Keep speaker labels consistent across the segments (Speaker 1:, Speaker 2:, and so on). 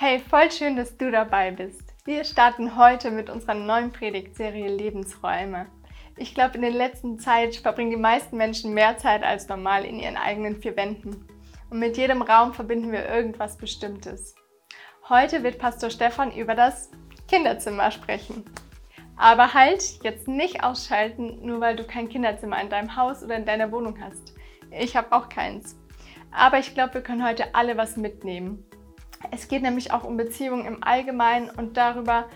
Speaker 1: Hey, voll schön, dass du dabei bist. Wir starten heute mit unserer neuen Predigtserie Lebensräume. Ich glaube, in der letzten Zeit verbringen die meisten Menschen mehr Zeit als normal in ihren eigenen vier Wänden. Und mit jedem Raum verbinden wir irgendwas Bestimmtes. Heute wird Pastor Stefan über das Kinderzimmer sprechen. Aber halt, jetzt nicht ausschalten, nur weil du kein Kinderzimmer in deinem Haus oder in deiner Wohnung hast. Ich habe auch keins. Aber ich glaube, wir können heute alle was mitnehmen. Es geht nämlich auch um Beziehungen im Allgemeinen und darüber,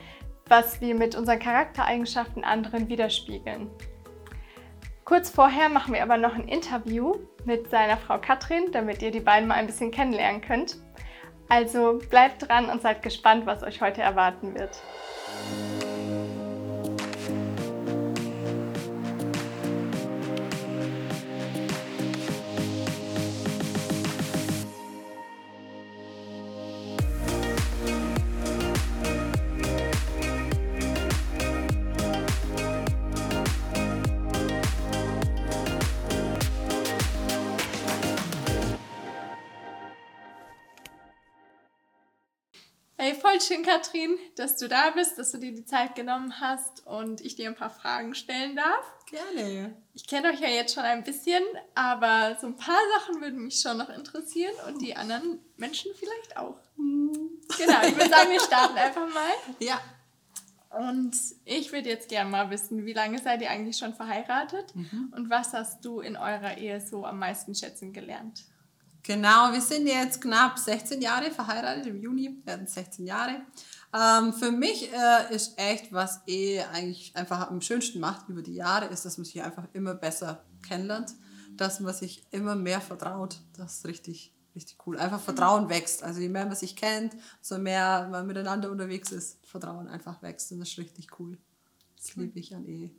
Speaker 1: was wir mit unseren Charaktereigenschaften anderen widerspiegeln. Kurz vorher machen wir aber noch ein Interview mit seiner Frau Katrin, damit ihr die beiden mal ein bisschen kennenlernen könnt. Also bleibt dran und seid gespannt, was euch heute erwarten wird. Hey, voll schön, Katrin, dass du da bist, dass du dir die Zeit genommen hast und ich dir ein paar Fragen stellen darf.
Speaker 2: Gerne.
Speaker 1: Ich kenne euch ja jetzt schon ein bisschen, aber so ein paar Sachen würden mich schon noch interessieren und die anderen Menschen vielleicht auch. Genau, ich würde sagen, wir starten einfach mal.
Speaker 2: Ja.
Speaker 1: Und ich würde jetzt gerne mal wissen, wie lange seid ihr eigentlich schon verheiratet und was hast du in eurer Ehe so am meisten schätzen gelernt?
Speaker 2: Genau, wir sind jetzt knapp 16 Jahre verheiratet. Im Juni werden es 16 Jahre. Ähm, für mich äh, ist echt, was Ehe eigentlich einfach am schönsten macht über die Jahre, ist, dass man sich einfach immer besser kennenlernt, dass man sich immer mehr vertraut. Das ist richtig, richtig cool. Einfach Vertrauen wächst. Also je mehr man sich kennt, so mehr man miteinander unterwegs ist, Vertrauen einfach wächst. Und das ist richtig cool. Das liebe ich an Ehe.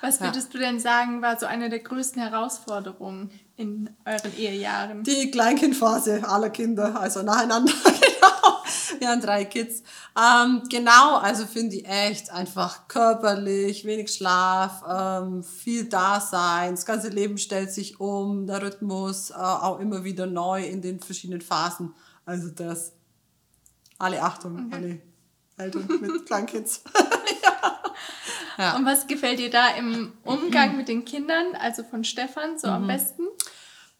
Speaker 1: Was würdest du denn sagen, war so eine der größten Herausforderungen in euren Ehejahren?
Speaker 2: Die Kleinkindphase aller Kinder, also nacheinander, genau. Wir haben drei Kids. Ähm, genau, also finde ich echt einfach körperlich, wenig Schlaf, ähm, viel Dasein, das ganze Leben stellt sich um, der Rhythmus äh, auch immer wieder neu in den verschiedenen Phasen. Also das, alle Achtung, alle Eltern mit Kleinkids.
Speaker 1: Ja. Und was gefällt dir da im Umgang mit den Kindern, also von Stefan, so am besten?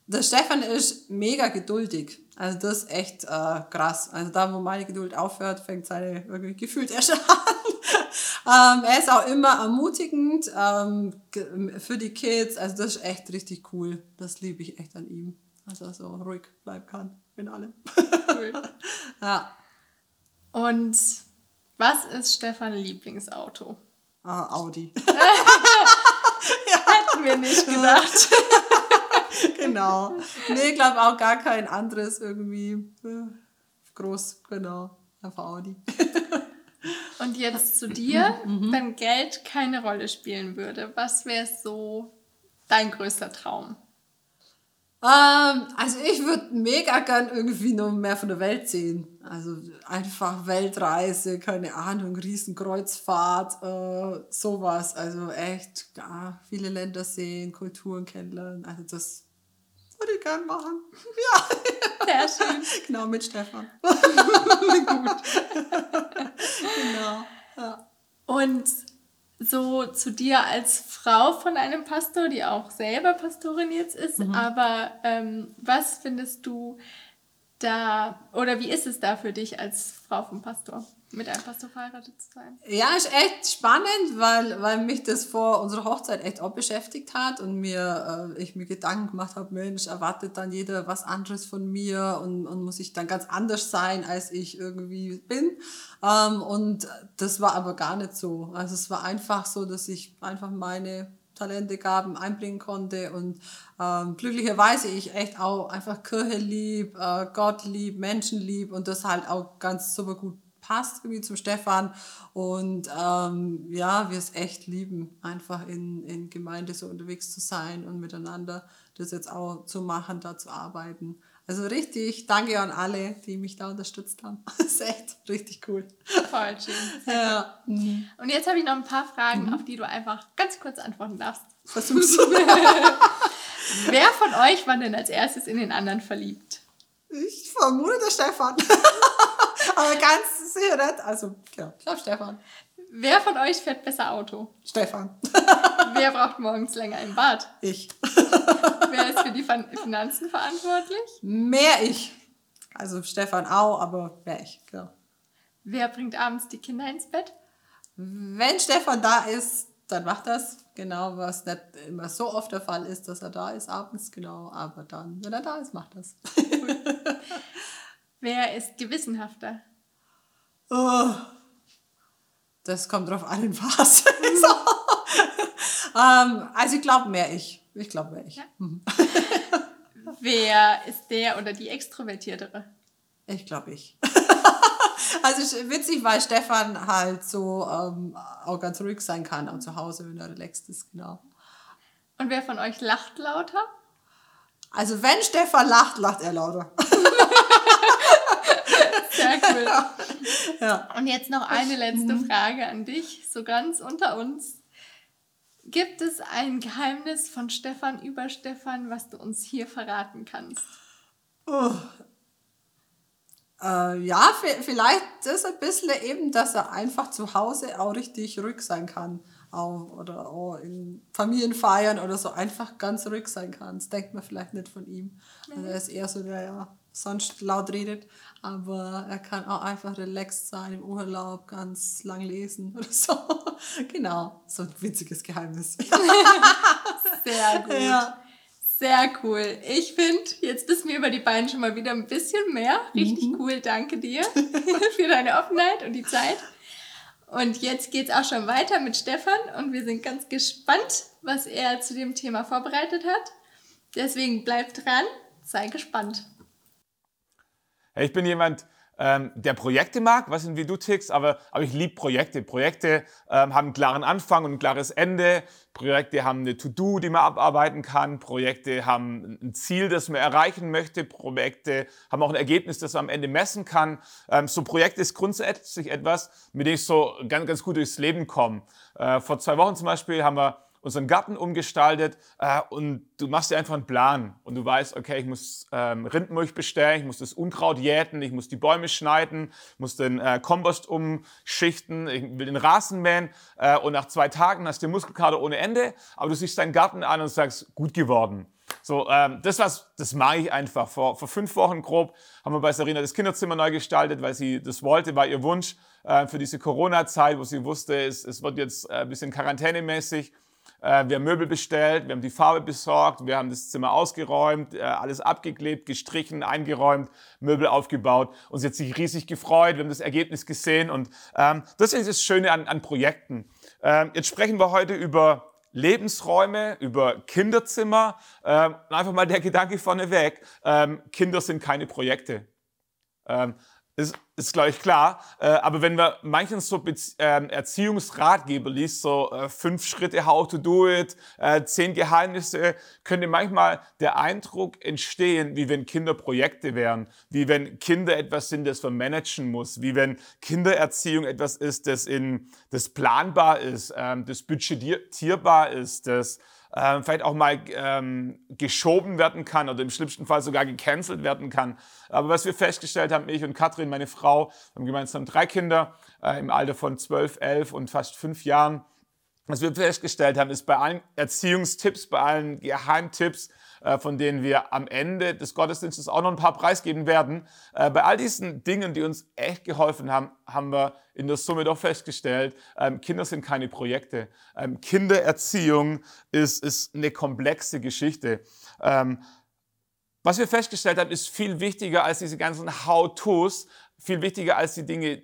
Speaker 2: Der Stefan ist mega geduldig. Also das ist echt äh, krass. Also da, wo meine Geduld aufhört, fängt seine irgendwie gefühlt erst an. ähm, er ist auch immer ermutigend ähm, für die Kids. Also das ist echt richtig cool. Das liebe ich echt an ihm. Also so ruhig bleiben kann in allem.
Speaker 1: Cool.
Speaker 2: ja.
Speaker 1: Und was ist Stefans Lieblingsauto?
Speaker 2: Ah, Audi.
Speaker 1: Hätten wir nicht gedacht.
Speaker 2: genau. Nee, ich glaube auch gar kein anderes irgendwie groß. Genau. Einfach Audi.
Speaker 1: Und jetzt zu dir, wenn Geld keine Rolle spielen würde, was wäre so dein größter Traum?
Speaker 2: Ähm, also ich würde mega gern irgendwie noch mehr von der Welt sehen. Also einfach Weltreise, keine Ahnung, Riesenkreuzfahrt, äh, sowas. Also echt, ja, viele Länder sehen, Kulturen kennenlernen. Also das würde ich gern machen. Ja,
Speaker 1: Sehr schön.
Speaker 2: genau, mit Stefan. genau. Ja.
Speaker 1: Und so zu dir als Frau von einem Pastor, die auch selber Pastorin jetzt ist, aber ähm, was findest du da, oder wie ist es da für dich als Frau vom Pastor, mit einem Pastor verheiratet zu sein?
Speaker 2: Ja, ist echt spannend, weil, weil mich das vor unserer Hochzeit echt auch beschäftigt hat und mir, äh, ich mir Gedanken gemacht habe, Mensch, erwartet dann jeder was anderes von mir und, und muss ich dann ganz anders sein, als ich irgendwie bin. Ähm, und das war aber gar nicht so. Also es war einfach so, dass ich einfach meine Talente, Gaben einbringen konnte und ähm, glücklicherweise ich echt auch einfach Kirche lieb, äh, Gott lieb, Menschen lieb und das halt auch ganz super gut passt irgendwie zum Stefan und ähm, ja, wir es echt lieben, einfach in, in Gemeinde so unterwegs zu sein und miteinander das jetzt auch zu machen, da zu arbeiten. Also richtig, danke an alle, die mich da unterstützt haben. Das ist echt richtig cool.
Speaker 1: Voll schön.
Speaker 2: Ja.
Speaker 1: Und jetzt habe ich noch ein paar Fragen, auf die du einfach ganz kurz antworten darfst.
Speaker 2: Versuch's.
Speaker 1: Wer von euch war denn als erstes in den anderen verliebt?
Speaker 2: Ich vermute der Stefan. Aber ganz sicher nicht. Also, ja, ich glaube Stefan.
Speaker 1: Wer von euch fährt besser Auto?
Speaker 2: Stefan.
Speaker 1: Wer braucht morgens länger im Bad?
Speaker 2: Ich.
Speaker 1: Wer ist für die Finanzen verantwortlich?
Speaker 2: Mehr ich. Also Stefan auch, aber mehr ich, genau.
Speaker 1: Wer bringt abends die Kinder ins Bett?
Speaker 2: Wenn Stefan da ist, dann macht das. Genau, was nicht immer so oft der Fall ist, dass er da ist abends, genau. Aber dann, wenn er da ist, macht das.
Speaker 1: Wer ist gewissenhafter?
Speaker 2: Oh, das kommt drauf an, was. so. ähm, also ich glaube mehr ich. Ich glaube ich. Ja. Mhm.
Speaker 1: Wer ist der oder die Extrovertiertere?
Speaker 2: Ich glaube ich. also witzig, weil Stefan halt so ähm, auch ganz ruhig sein kann, auch zu Hause, wenn er relaxed ist, genau.
Speaker 1: Und wer von euch lacht lauter?
Speaker 2: Also wenn Stefan lacht, lacht er lauter.
Speaker 1: Sehr cool. Ja. Und jetzt noch eine letzte mhm. Frage an dich, so ganz unter uns. Gibt es ein Geheimnis von Stefan über Stefan, was du uns hier verraten kannst? Oh.
Speaker 2: Äh, ja, vielleicht ist ein bisschen eben, dass er einfach zu Hause auch richtig ruhig sein kann. Auch, oder auch in Familienfeiern oder so einfach ganz ruhig sein kann. Das denkt man vielleicht nicht von ihm. Also er ist eher so, der ja sonst laut redet, aber er kann auch einfach relaxed sein im Urlaub, ganz lang lesen oder so. genau, so ein witziges Geheimnis.
Speaker 1: Sehr gut. Ja. Sehr cool. Ich finde, jetzt wissen wir über die beiden schon mal wieder ein bisschen mehr. Richtig mhm. cool. Danke dir für deine Offenheit und die Zeit. Und jetzt geht es auch schon weiter mit Stefan und wir sind ganz gespannt, was er zu dem Thema vorbereitet hat. Deswegen bleib dran, sei gespannt.
Speaker 3: Ich bin jemand, ähm, der Projekte mag, weiß nicht, wie du tickst, aber, aber ich liebe Projekte. Projekte ähm, haben einen klaren Anfang und ein klares Ende. Projekte haben eine To-Do, die man abarbeiten kann. Projekte haben ein Ziel, das man erreichen möchte. Projekte haben auch ein Ergebnis, das man am Ende messen kann. Ähm, so Projekte ist grundsätzlich etwas, mit dem ich so ganz, ganz gut durchs Leben komme. Äh, vor zwei Wochen zum Beispiel haben wir unseren Garten umgestaltet äh, und du machst dir einfach einen Plan und du weißt, okay, ich muss ähm, Rindenmilch bestellen, ich muss das Unkraut jäten, ich muss die Bäume schneiden, muss den äh, Kompost umschichten, ich will den Rasen mähen äh, und nach zwei Tagen hast du Muskelkater ohne Ende, aber du siehst deinen Garten an und sagst, gut geworden. So, ähm, das, was, das mag ich einfach. Vor, vor fünf Wochen grob haben wir bei Sarina das Kinderzimmer neu gestaltet, weil sie das wollte, war ihr Wunsch äh, für diese Corona-Zeit, wo sie wusste, es, es wird jetzt äh, ein bisschen quarantänemäßig. Äh, wir haben Möbel bestellt, wir haben die Farbe besorgt, wir haben das Zimmer ausgeräumt, äh, alles abgeklebt, gestrichen, eingeräumt, Möbel aufgebaut. Uns hat sich riesig gefreut, wir haben das Ergebnis gesehen und ähm, das ist das Schöne an, an Projekten. Ähm, jetzt sprechen wir heute über Lebensräume, über Kinderzimmer. Ähm, einfach mal der Gedanke vorneweg, ähm, Kinder sind keine Projekte. Ähm, ist, ist glaube ich, klar. Äh, aber wenn man manchen so Bezie äh, Erziehungsratgeber liest, so äh, fünf Schritte, how to do it, äh, zehn Geheimnisse, könnte manchmal der Eindruck entstehen, wie wenn Kinder Projekte wären, wie wenn Kinder etwas sind, das man managen muss, wie wenn Kindererziehung etwas ist, das, in, das planbar ist, ähm, das budgetierbar ist, das äh, vielleicht auch mal ähm, geschoben werden kann oder im schlimmsten Fall sogar gecancelt werden kann. Aber was wir festgestellt haben, ich und Katrin, meine Frau, haben gemeinsam drei Kinder äh, im Alter von 12, 11 und fast fünf Jahren. Was wir festgestellt haben, ist bei allen Erziehungstipps, bei allen Geheimtipps, von denen wir am Ende des Gottesdienstes auch noch ein paar preisgeben werden. Äh, bei all diesen Dingen, die uns echt geholfen haben, haben wir in der Summe doch festgestellt, ähm, Kinder sind keine Projekte. Ähm, Kindererziehung ist, ist eine komplexe Geschichte. Ähm, was wir festgestellt haben, ist viel wichtiger als diese ganzen How-Tos, viel wichtiger als die Dinge,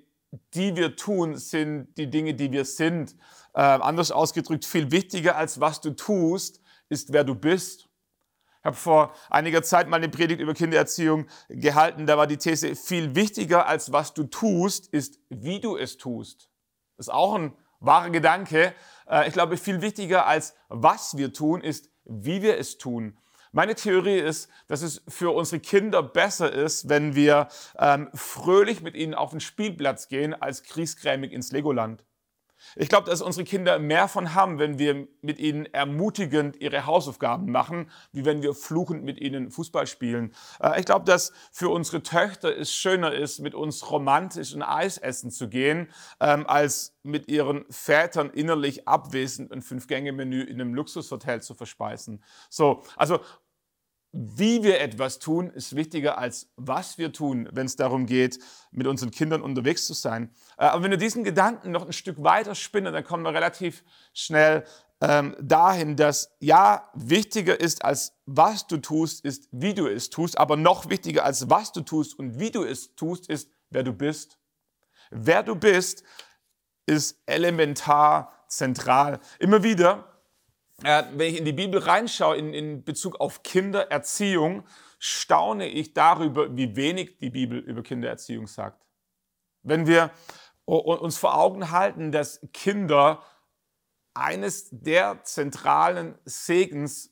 Speaker 3: die wir tun, sind die Dinge, die wir sind. Äh, anders ausgedrückt, viel wichtiger als was du tust, ist wer du bist. Ich habe vor einiger Zeit mal eine Predigt über Kindererziehung gehalten. Da war die These, viel wichtiger als was du tust, ist wie du es tust. Das ist auch ein wahrer Gedanke. Äh, ich glaube, viel wichtiger als was wir tun, ist wie wir es tun. Meine Theorie ist, dass es für unsere Kinder besser ist, wenn wir ähm, fröhlich mit ihnen auf den Spielplatz gehen, als kriesgrämig ins Legoland. Ich glaube, dass unsere Kinder mehr von haben, wenn wir mit ihnen ermutigend ihre Hausaufgaben machen, wie wenn wir fluchend mit ihnen Fußball spielen. Äh, ich glaube, dass für unsere Töchter es schöner ist, mit uns romantisch ein Eis essen zu gehen, ähm, als mit ihren Vätern innerlich abwesend ein Fünf-Gänge-Menü in einem Luxushotel zu verspeisen. So, also wie wir etwas tun, ist wichtiger als was wir tun, wenn es darum geht, mit unseren Kindern unterwegs zu sein. Äh, aber wenn wir diesen Gedanken noch ein Stück weiter spinnen, dann kommen wir relativ schnell ähm, dahin, dass ja, wichtiger ist als was du tust, ist wie du es tust, aber noch wichtiger als was du tust und wie du es tust, ist wer du bist. Wer du bist, ist elementar zentral. Immer wieder äh, wenn ich in die Bibel reinschaue, in, in Bezug auf Kindererziehung, staune ich darüber, wie wenig die Bibel über Kindererziehung sagt. Wenn wir uns vor Augen halten, dass Kinder eines der zentralen Segens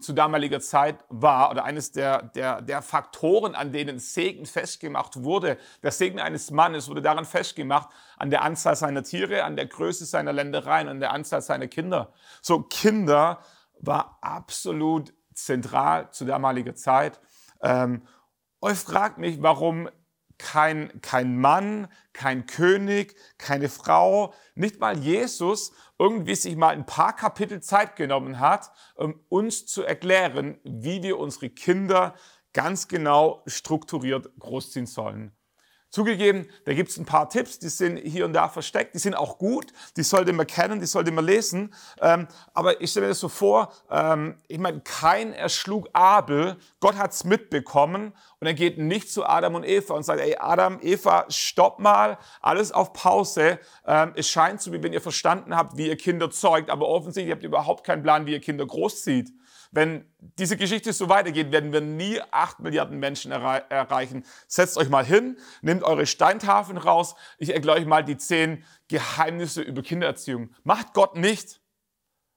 Speaker 3: zu damaliger Zeit war oder eines der, der, der Faktoren, an denen Segen festgemacht wurde. Der Segen eines Mannes wurde daran festgemacht, an der Anzahl seiner Tiere, an der Größe seiner Ländereien, an der Anzahl seiner Kinder. So Kinder war absolut zentral zu damaliger Zeit. Ähm, ich frage mich, warum kein, kein Mann, kein König, keine Frau, nicht mal Jesus irgendwie sich mal ein paar Kapitel Zeit genommen hat, um uns zu erklären, wie wir unsere Kinder ganz genau strukturiert großziehen sollen. Zugegeben, da gibt es ein paar Tipps, die sind hier und da versteckt, die sind auch gut, die sollte man kennen, die sollte man lesen. Ähm, aber ich stelle mir das so vor, ähm, ich meine, kein erschlug Abel, Gott hat es mitbekommen und er geht nicht zu Adam und Eva und sagt, ey Adam, Eva, stopp mal, alles auf Pause. Ähm, es scheint so, wie wenn ihr verstanden habt, wie ihr Kinder zeugt, aber offensichtlich habt ihr überhaupt keinen Plan, wie ihr Kinder großzieht. Wenn diese Geschichte so weitergeht, werden wir nie acht Milliarden Menschen errei erreichen. Setzt euch mal hin, nehmt eure Steintafeln raus. Ich erkläre euch mal die zehn Geheimnisse über Kindererziehung. Macht Gott nicht.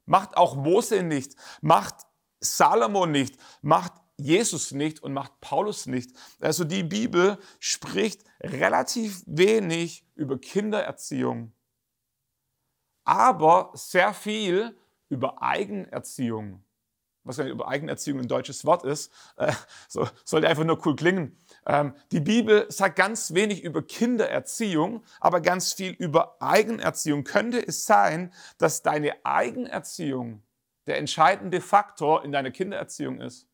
Speaker 3: Macht auch Mose nicht. Macht Salomo nicht. Macht Jesus nicht und macht Paulus nicht. Also die Bibel spricht relativ wenig über Kindererziehung, aber sehr viel über Eigenerziehung was ja über Eigenerziehung ein deutsches Wort ist, äh, so, sollte einfach nur cool klingen. Ähm, die Bibel sagt ganz wenig über Kindererziehung, aber ganz viel über Eigenerziehung. Könnte es sein, dass deine Eigenerziehung der entscheidende Faktor in deiner Kindererziehung ist?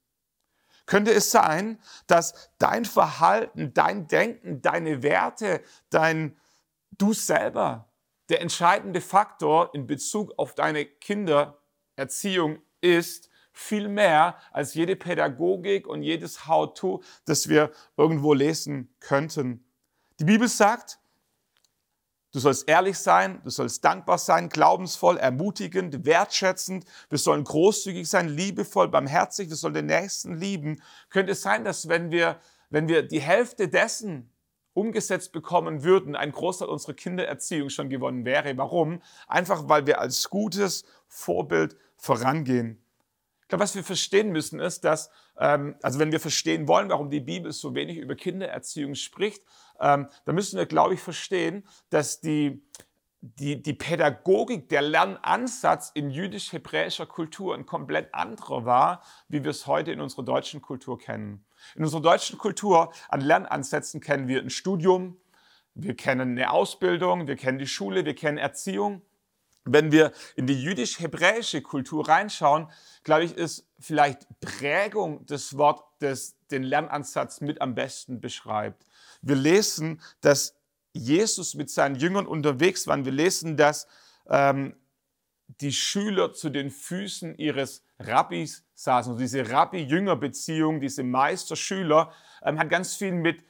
Speaker 3: Könnte es sein, dass dein Verhalten, dein Denken, deine Werte, dein Du selber der entscheidende Faktor in Bezug auf deine Kindererziehung ist viel mehr als jede Pädagogik und jedes How-to, das wir irgendwo lesen könnten. Die Bibel sagt, du sollst ehrlich sein, du sollst dankbar sein, glaubensvoll, ermutigend, wertschätzend, wir sollen großzügig sein, liebevoll, barmherzig, wir sollen den Nächsten lieben. Könnte es sein, dass wenn wir, wenn wir die Hälfte dessen umgesetzt bekommen würden, ein Großteil unserer Kindererziehung schon gewonnen wäre. Warum? Einfach weil wir als gutes Vorbild vorangehen. Glaube, was wir verstehen müssen, ist, dass, ähm, also wenn wir verstehen wollen, warum die Bibel so wenig über Kindererziehung spricht, ähm, dann müssen wir, glaube ich, verstehen, dass die, die, die Pädagogik, der Lernansatz in jüdisch-hebräischer Kultur ein komplett anderer war, wie wir es heute in unserer deutschen Kultur kennen. In unserer deutschen Kultur an Lernansätzen kennen wir ein Studium, wir kennen eine Ausbildung, wir kennen die Schule, wir kennen Erziehung. Wenn wir in die jüdisch-hebräische Kultur reinschauen, glaube ich, ist vielleicht Prägung das Wort, das den Lernansatz mit am besten beschreibt. Wir lesen, dass Jesus mit seinen Jüngern unterwegs war. Wir lesen, dass ähm, die Schüler zu den Füßen ihres Rabbis saßen. Also diese Rabbi-Jünger-Beziehung, diese Meister-Schüler, ähm, hat ganz viel mit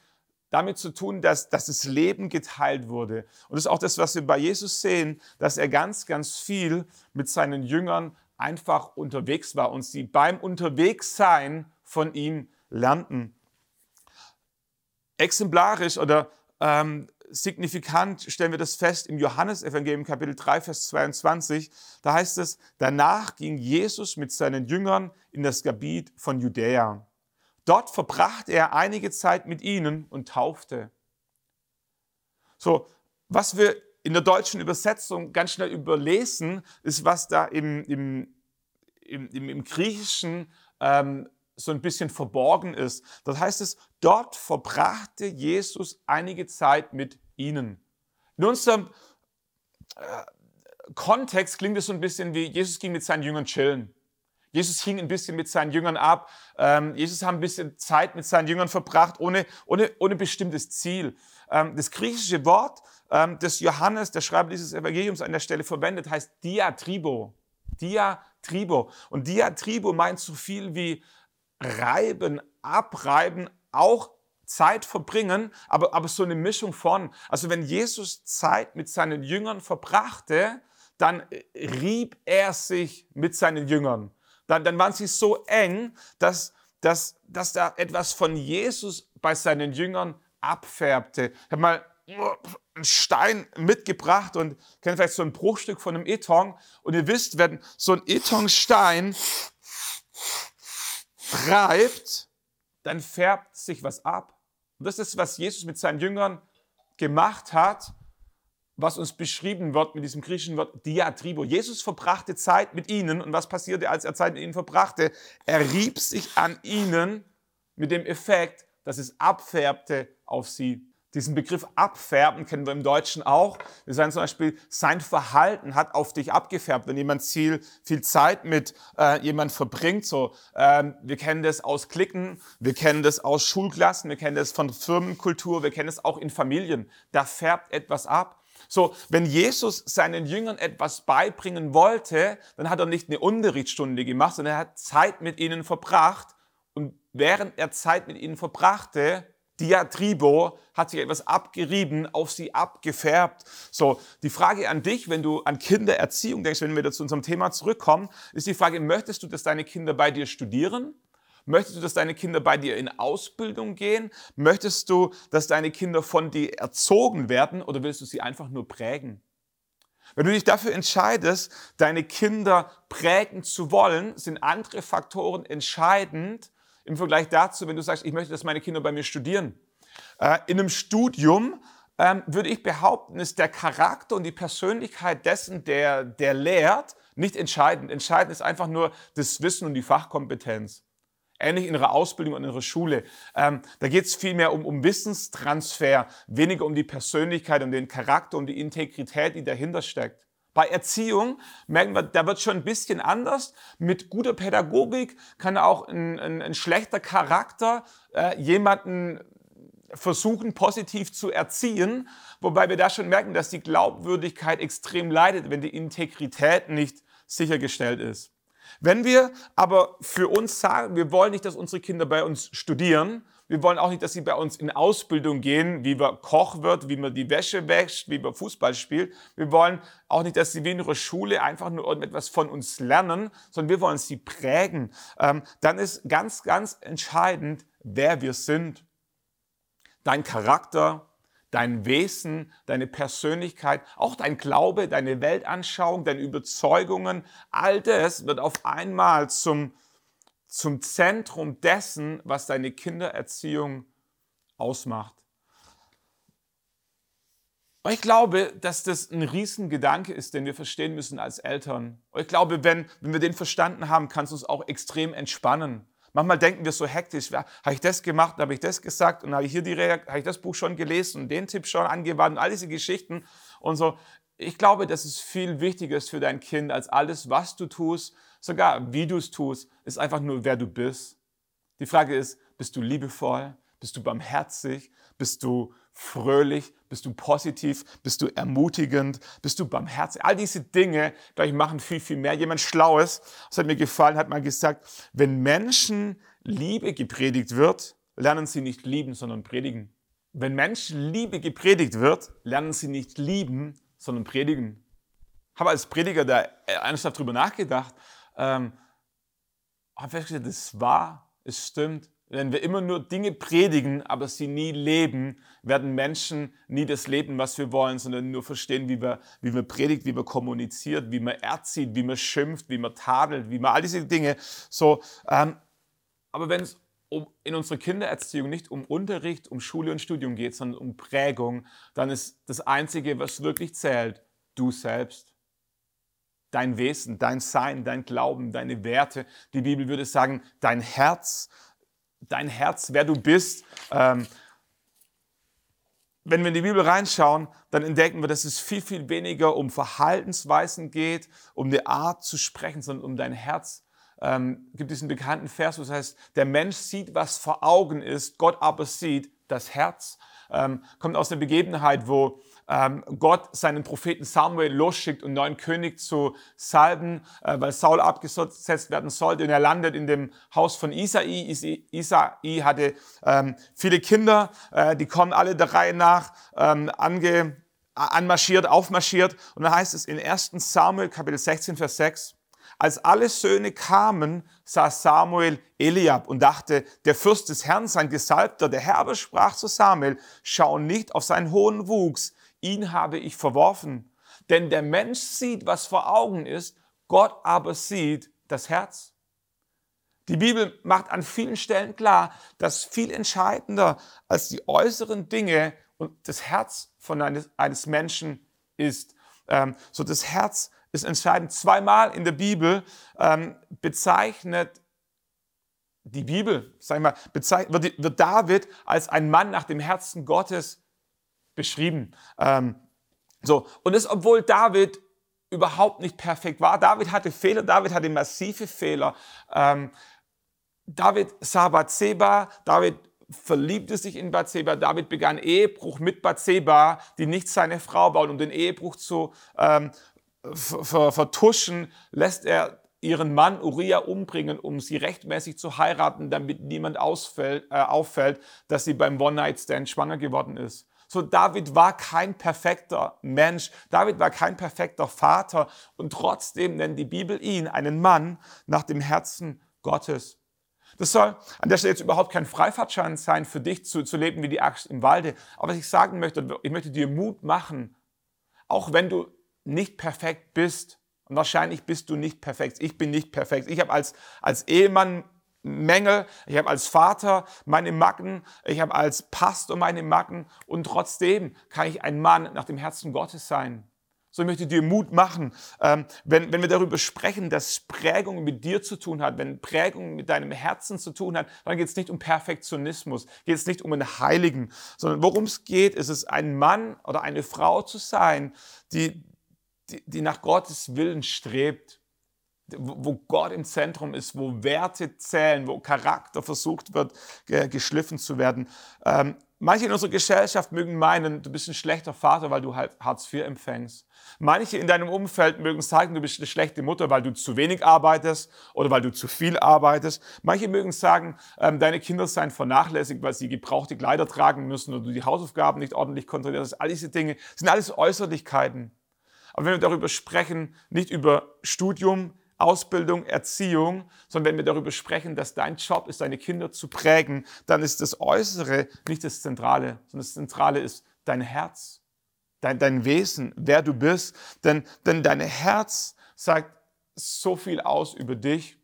Speaker 3: damit zu tun, dass, dass das Leben geteilt wurde. Und das ist auch das, was wir bei Jesus sehen, dass er ganz, ganz viel mit seinen Jüngern einfach unterwegs war und sie beim Unterwegssein von ihm lernten. Exemplarisch oder ähm, signifikant stellen wir das fest im Johannesevangelium Kapitel 3, Vers 22. Da heißt es, danach ging Jesus mit seinen Jüngern in das Gebiet von Judäa. Dort verbrachte er einige Zeit mit ihnen und taufte. So, was wir in der deutschen Übersetzung ganz schnell überlesen, ist, was da im, im, im, im Griechischen ähm, so ein bisschen verborgen ist. Das heißt es, dort verbrachte Jesus einige Zeit mit ihnen. In unserem äh, Kontext klingt es so ein bisschen wie, Jesus ging mit seinen Jüngern chillen. Jesus hing ein bisschen mit seinen Jüngern ab. Ähm, Jesus hat ein bisschen Zeit mit seinen Jüngern verbracht, ohne, ohne, ohne bestimmtes Ziel. Ähm, das griechische Wort, ähm, das Johannes, der Schreiber dieses Evangeliums an der Stelle verwendet, heißt diatribo. Diatribo. Und diatribo meint so viel wie reiben, abreiben, auch Zeit verbringen, aber, aber so eine Mischung von. Also wenn Jesus Zeit mit seinen Jüngern verbrachte, dann rieb er sich mit seinen Jüngern. Dann, dann waren sie so eng, dass, dass, dass da etwas von Jesus bei seinen Jüngern abfärbte. Ich habe mal einen Stein mitgebracht und kennt vielleicht so ein Bruchstück von einem Eton. Und ihr wisst, wenn so ein Etonstein treibt, dann färbt sich was ab. Und das ist, was Jesus mit seinen Jüngern gemacht hat, was uns beschrieben wird mit diesem griechischen Wort Diatribo. Jesus verbrachte Zeit mit ihnen und was passierte, als er Zeit mit ihnen verbrachte? Er rieb sich an ihnen mit dem Effekt, dass es abfärbte auf sie. Diesen Begriff abfärben kennen wir im Deutschen auch. Wir sagen zum Beispiel, sein Verhalten hat auf dich abgefärbt. Wenn jemand viel, viel Zeit mit äh, jemand verbringt, so, ähm, wir kennen das aus Klicken, wir kennen das aus Schulklassen, wir kennen das von Firmenkultur, wir kennen es auch in Familien. Da färbt etwas ab. So, wenn Jesus seinen Jüngern etwas beibringen wollte, dann hat er nicht eine Unterrichtsstunde gemacht, sondern er hat Zeit mit ihnen verbracht. Und während er Zeit mit ihnen verbrachte, Diatribo hat sich etwas abgerieben, auf sie abgefärbt. So, die Frage an dich, wenn du an Kindererziehung denkst, wenn wir wieder zu unserem Thema zurückkommen, ist die Frage, möchtest du, dass deine Kinder bei dir studieren? Möchtest du, dass deine Kinder bei dir in Ausbildung gehen? Möchtest du, dass deine Kinder von dir erzogen werden oder willst du sie einfach nur prägen? Wenn du dich dafür entscheidest, deine Kinder prägen zu wollen, sind andere Faktoren entscheidend, im Vergleich dazu, wenn du sagst, ich möchte, dass meine Kinder bei mir studieren. Äh, in einem Studium ähm, würde ich behaupten, ist der Charakter und die Persönlichkeit dessen, der, der lehrt, nicht entscheidend. Entscheidend ist einfach nur das Wissen und die Fachkompetenz. Ähnlich in ihrer Ausbildung und in ihrer Schule. Ähm, da geht es vielmehr um, um Wissenstransfer, weniger um die Persönlichkeit und den Charakter und die Integrität, die dahinter steckt. Bei Erziehung merken wir, da wird schon ein bisschen anders. Mit guter Pädagogik kann auch ein, ein, ein schlechter Charakter äh, jemanden versuchen, positiv zu erziehen, wobei wir da schon merken, dass die Glaubwürdigkeit extrem leidet, wenn die Integrität nicht sichergestellt ist. Wenn wir aber für uns sagen, wir wollen nicht, dass unsere Kinder bei uns studieren, wir wollen auch nicht, dass sie bei uns in Ausbildung gehen, wie man Koch wird, wie man die Wäsche wäscht, wie man Fußball spielt. Wir wollen auch nicht, dass sie wie in ihrer Schule einfach nur etwas von uns lernen, sondern wir wollen sie prägen. Ähm, dann ist ganz, ganz entscheidend, wer wir sind. Dein Charakter, dein Wesen, deine Persönlichkeit, auch dein Glaube, deine Weltanschauung, deine Überzeugungen, all das wird auf einmal zum zum Zentrum dessen, was deine Kindererziehung ausmacht. Ich glaube, dass das ein Riesengedanke ist, den wir verstehen müssen als Eltern. Ich glaube, wenn, wenn wir den verstanden haben, kann es uns auch extrem entspannen. Manchmal denken wir so hektisch, habe ich das gemacht, habe ich das gesagt und habe ich hier die habe ich das Buch schon gelesen und den Tipp schon angewandt und all diese Geschichten und so. Ich glaube, dass es viel wichtiger ist für dein Kind als alles, was du tust, sogar wie du es tust, ist einfach nur, wer du bist. Die Frage ist, bist du liebevoll? Bist du barmherzig? Bist du fröhlich? Bist du positiv? Bist du ermutigend? Bist du barmherzig? All diese Dinge, glaube ich, machen viel, viel mehr. Jemand Schlaues, das hat mir gefallen, hat mal gesagt, wenn Menschen Liebe gepredigt wird, lernen sie nicht lieben, sondern predigen. Wenn Menschen Liebe gepredigt wird, lernen sie nicht lieben, sondern predigen. Habe als Prediger da ernsthaft drüber nachgedacht ähm, habe festgestellt, es war, es stimmt. Wenn wir immer nur Dinge predigen, aber sie nie leben, werden Menschen nie das leben, was wir wollen, sondern nur verstehen, wie man, wie man predigt, wie man kommuniziert, wie man erzieht, wie man schimpft, wie man tadelt, wie man all diese Dinge. So, ähm, aber wenn es um, in unserer Kindererziehung nicht um Unterricht, um Schule und Studium geht, sondern um Prägung, dann ist das Einzige, was wirklich zählt, du selbst. Dein Wesen, dein Sein, dein Glauben, deine Werte. Die Bibel würde sagen, dein Herz, dein Herz, wer du bist. Ähm, wenn wir in die Bibel reinschauen, dann entdecken wir, dass es viel, viel weniger um Verhaltensweisen geht, um die Art zu sprechen, sondern um dein Herz. Ähm, gibt diesen bekannten Vers, wo es heißt, der Mensch sieht, was vor Augen ist, Gott aber sieht das Herz. Ähm, kommt aus der Begebenheit, wo Gott seinen Propheten Samuel losschickt, um neuen König zu salben, äh, weil Saul abgesetzt werden sollte. Und er landet in dem Haus von Isai. Isai hatte ähm, viele Kinder, äh, die kommen alle der Reihe nach ähm, ange, anmarschiert, aufmarschiert. Und dann heißt es in 1 Samuel Kapitel 16, Vers 6, als alle Söhne kamen, sah Samuel Eliab und dachte, der Fürst des Herrn, sein Gesalbter, der Herr sprach zu Samuel, schau nicht auf seinen hohen Wuchs, ihn habe ich verworfen. Denn der Mensch sieht, was vor Augen ist, Gott aber sieht das Herz. Die Bibel macht an vielen Stellen klar, dass viel entscheidender als die äußeren Dinge und das Herz von eines, eines Menschen ist. Ähm, so das Herz ist entscheidend. Zweimal in der Bibel ähm, bezeichnet die Bibel, sag ich mal, wird, wird David als ein Mann nach dem Herzen Gottes beschrieben. Ähm, so, und das, obwohl David überhaupt nicht perfekt war. David hatte Fehler, David hatte massive Fehler. Ähm, David sah Bathseba, David verliebte sich in Bathseba, David begann Ehebruch mit Bathseba, die nicht seine Frau war. Und um den Ehebruch zu ähm, vertuschen, lässt er ihren Mann Uriah umbringen, um sie rechtmäßig zu heiraten, damit niemand ausfällt, äh, auffällt, dass sie beim One-Night-Stand schwanger geworden ist. So, David war kein perfekter Mensch, David war kein perfekter Vater und trotzdem nennt die Bibel ihn einen Mann nach dem Herzen Gottes. Das soll an der Stelle jetzt überhaupt kein Freifahrtschein sein für dich zu, zu leben wie die Axt im Walde. Aber was ich sagen möchte, ich möchte dir Mut machen, auch wenn du nicht perfekt bist, und wahrscheinlich bist du nicht perfekt. Ich bin nicht perfekt. Ich habe als, als Ehemann Mängel, ich habe als Vater meine Macken, ich habe als Pastor meine Macken und trotzdem kann ich ein Mann nach dem Herzen Gottes sein. So ich möchte dir Mut machen, ähm, wenn, wenn wir darüber sprechen, dass Prägung mit dir zu tun hat, wenn Prägung mit deinem Herzen zu tun hat, dann geht es nicht um Perfektionismus, geht es nicht um einen Heiligen, sondern worum es geht, ist es, ein Mann oder eine Frau zu sein, die, die, die nach Gottes Willen strebt wo Gott im Zentrum ist, wo Werte zählen, wo Charakter versucht wird, geschliffen zu werden. Ähm, manche in unserer Gesellschaft mögen meinen, du bist ein schlechter Vater, weil du halt Hartz IV empfängst. Manche in deinem Umfeld mögen sagen, du bist eine schlechte Mutter, weil du zu wenig arbeitest oder weil du zu viel arbeitest. Manche mögen sagen, ähm, deine Kinder seien vernachlässigt, weil sie gebrauchte Kleider tragen müssen oder du die Hausaufgaben nicht ordentlich kontrollierst. All diese Dinge sind alles Äußerlichkeiten. Aber wenn wir darüber sprechen, nicht über Studium, Ausbildung, Erziehung, sondern wenn wir darüber sprechen, dass dein Job ist, deine Kinder zu prägen, dann ist das Äußere nicht das Zentrale, sondern das Zentrale ist dein Herz, dein, dein Wesen, wer du bist. Denn, denn dein Herz sagt so viel aus über dich.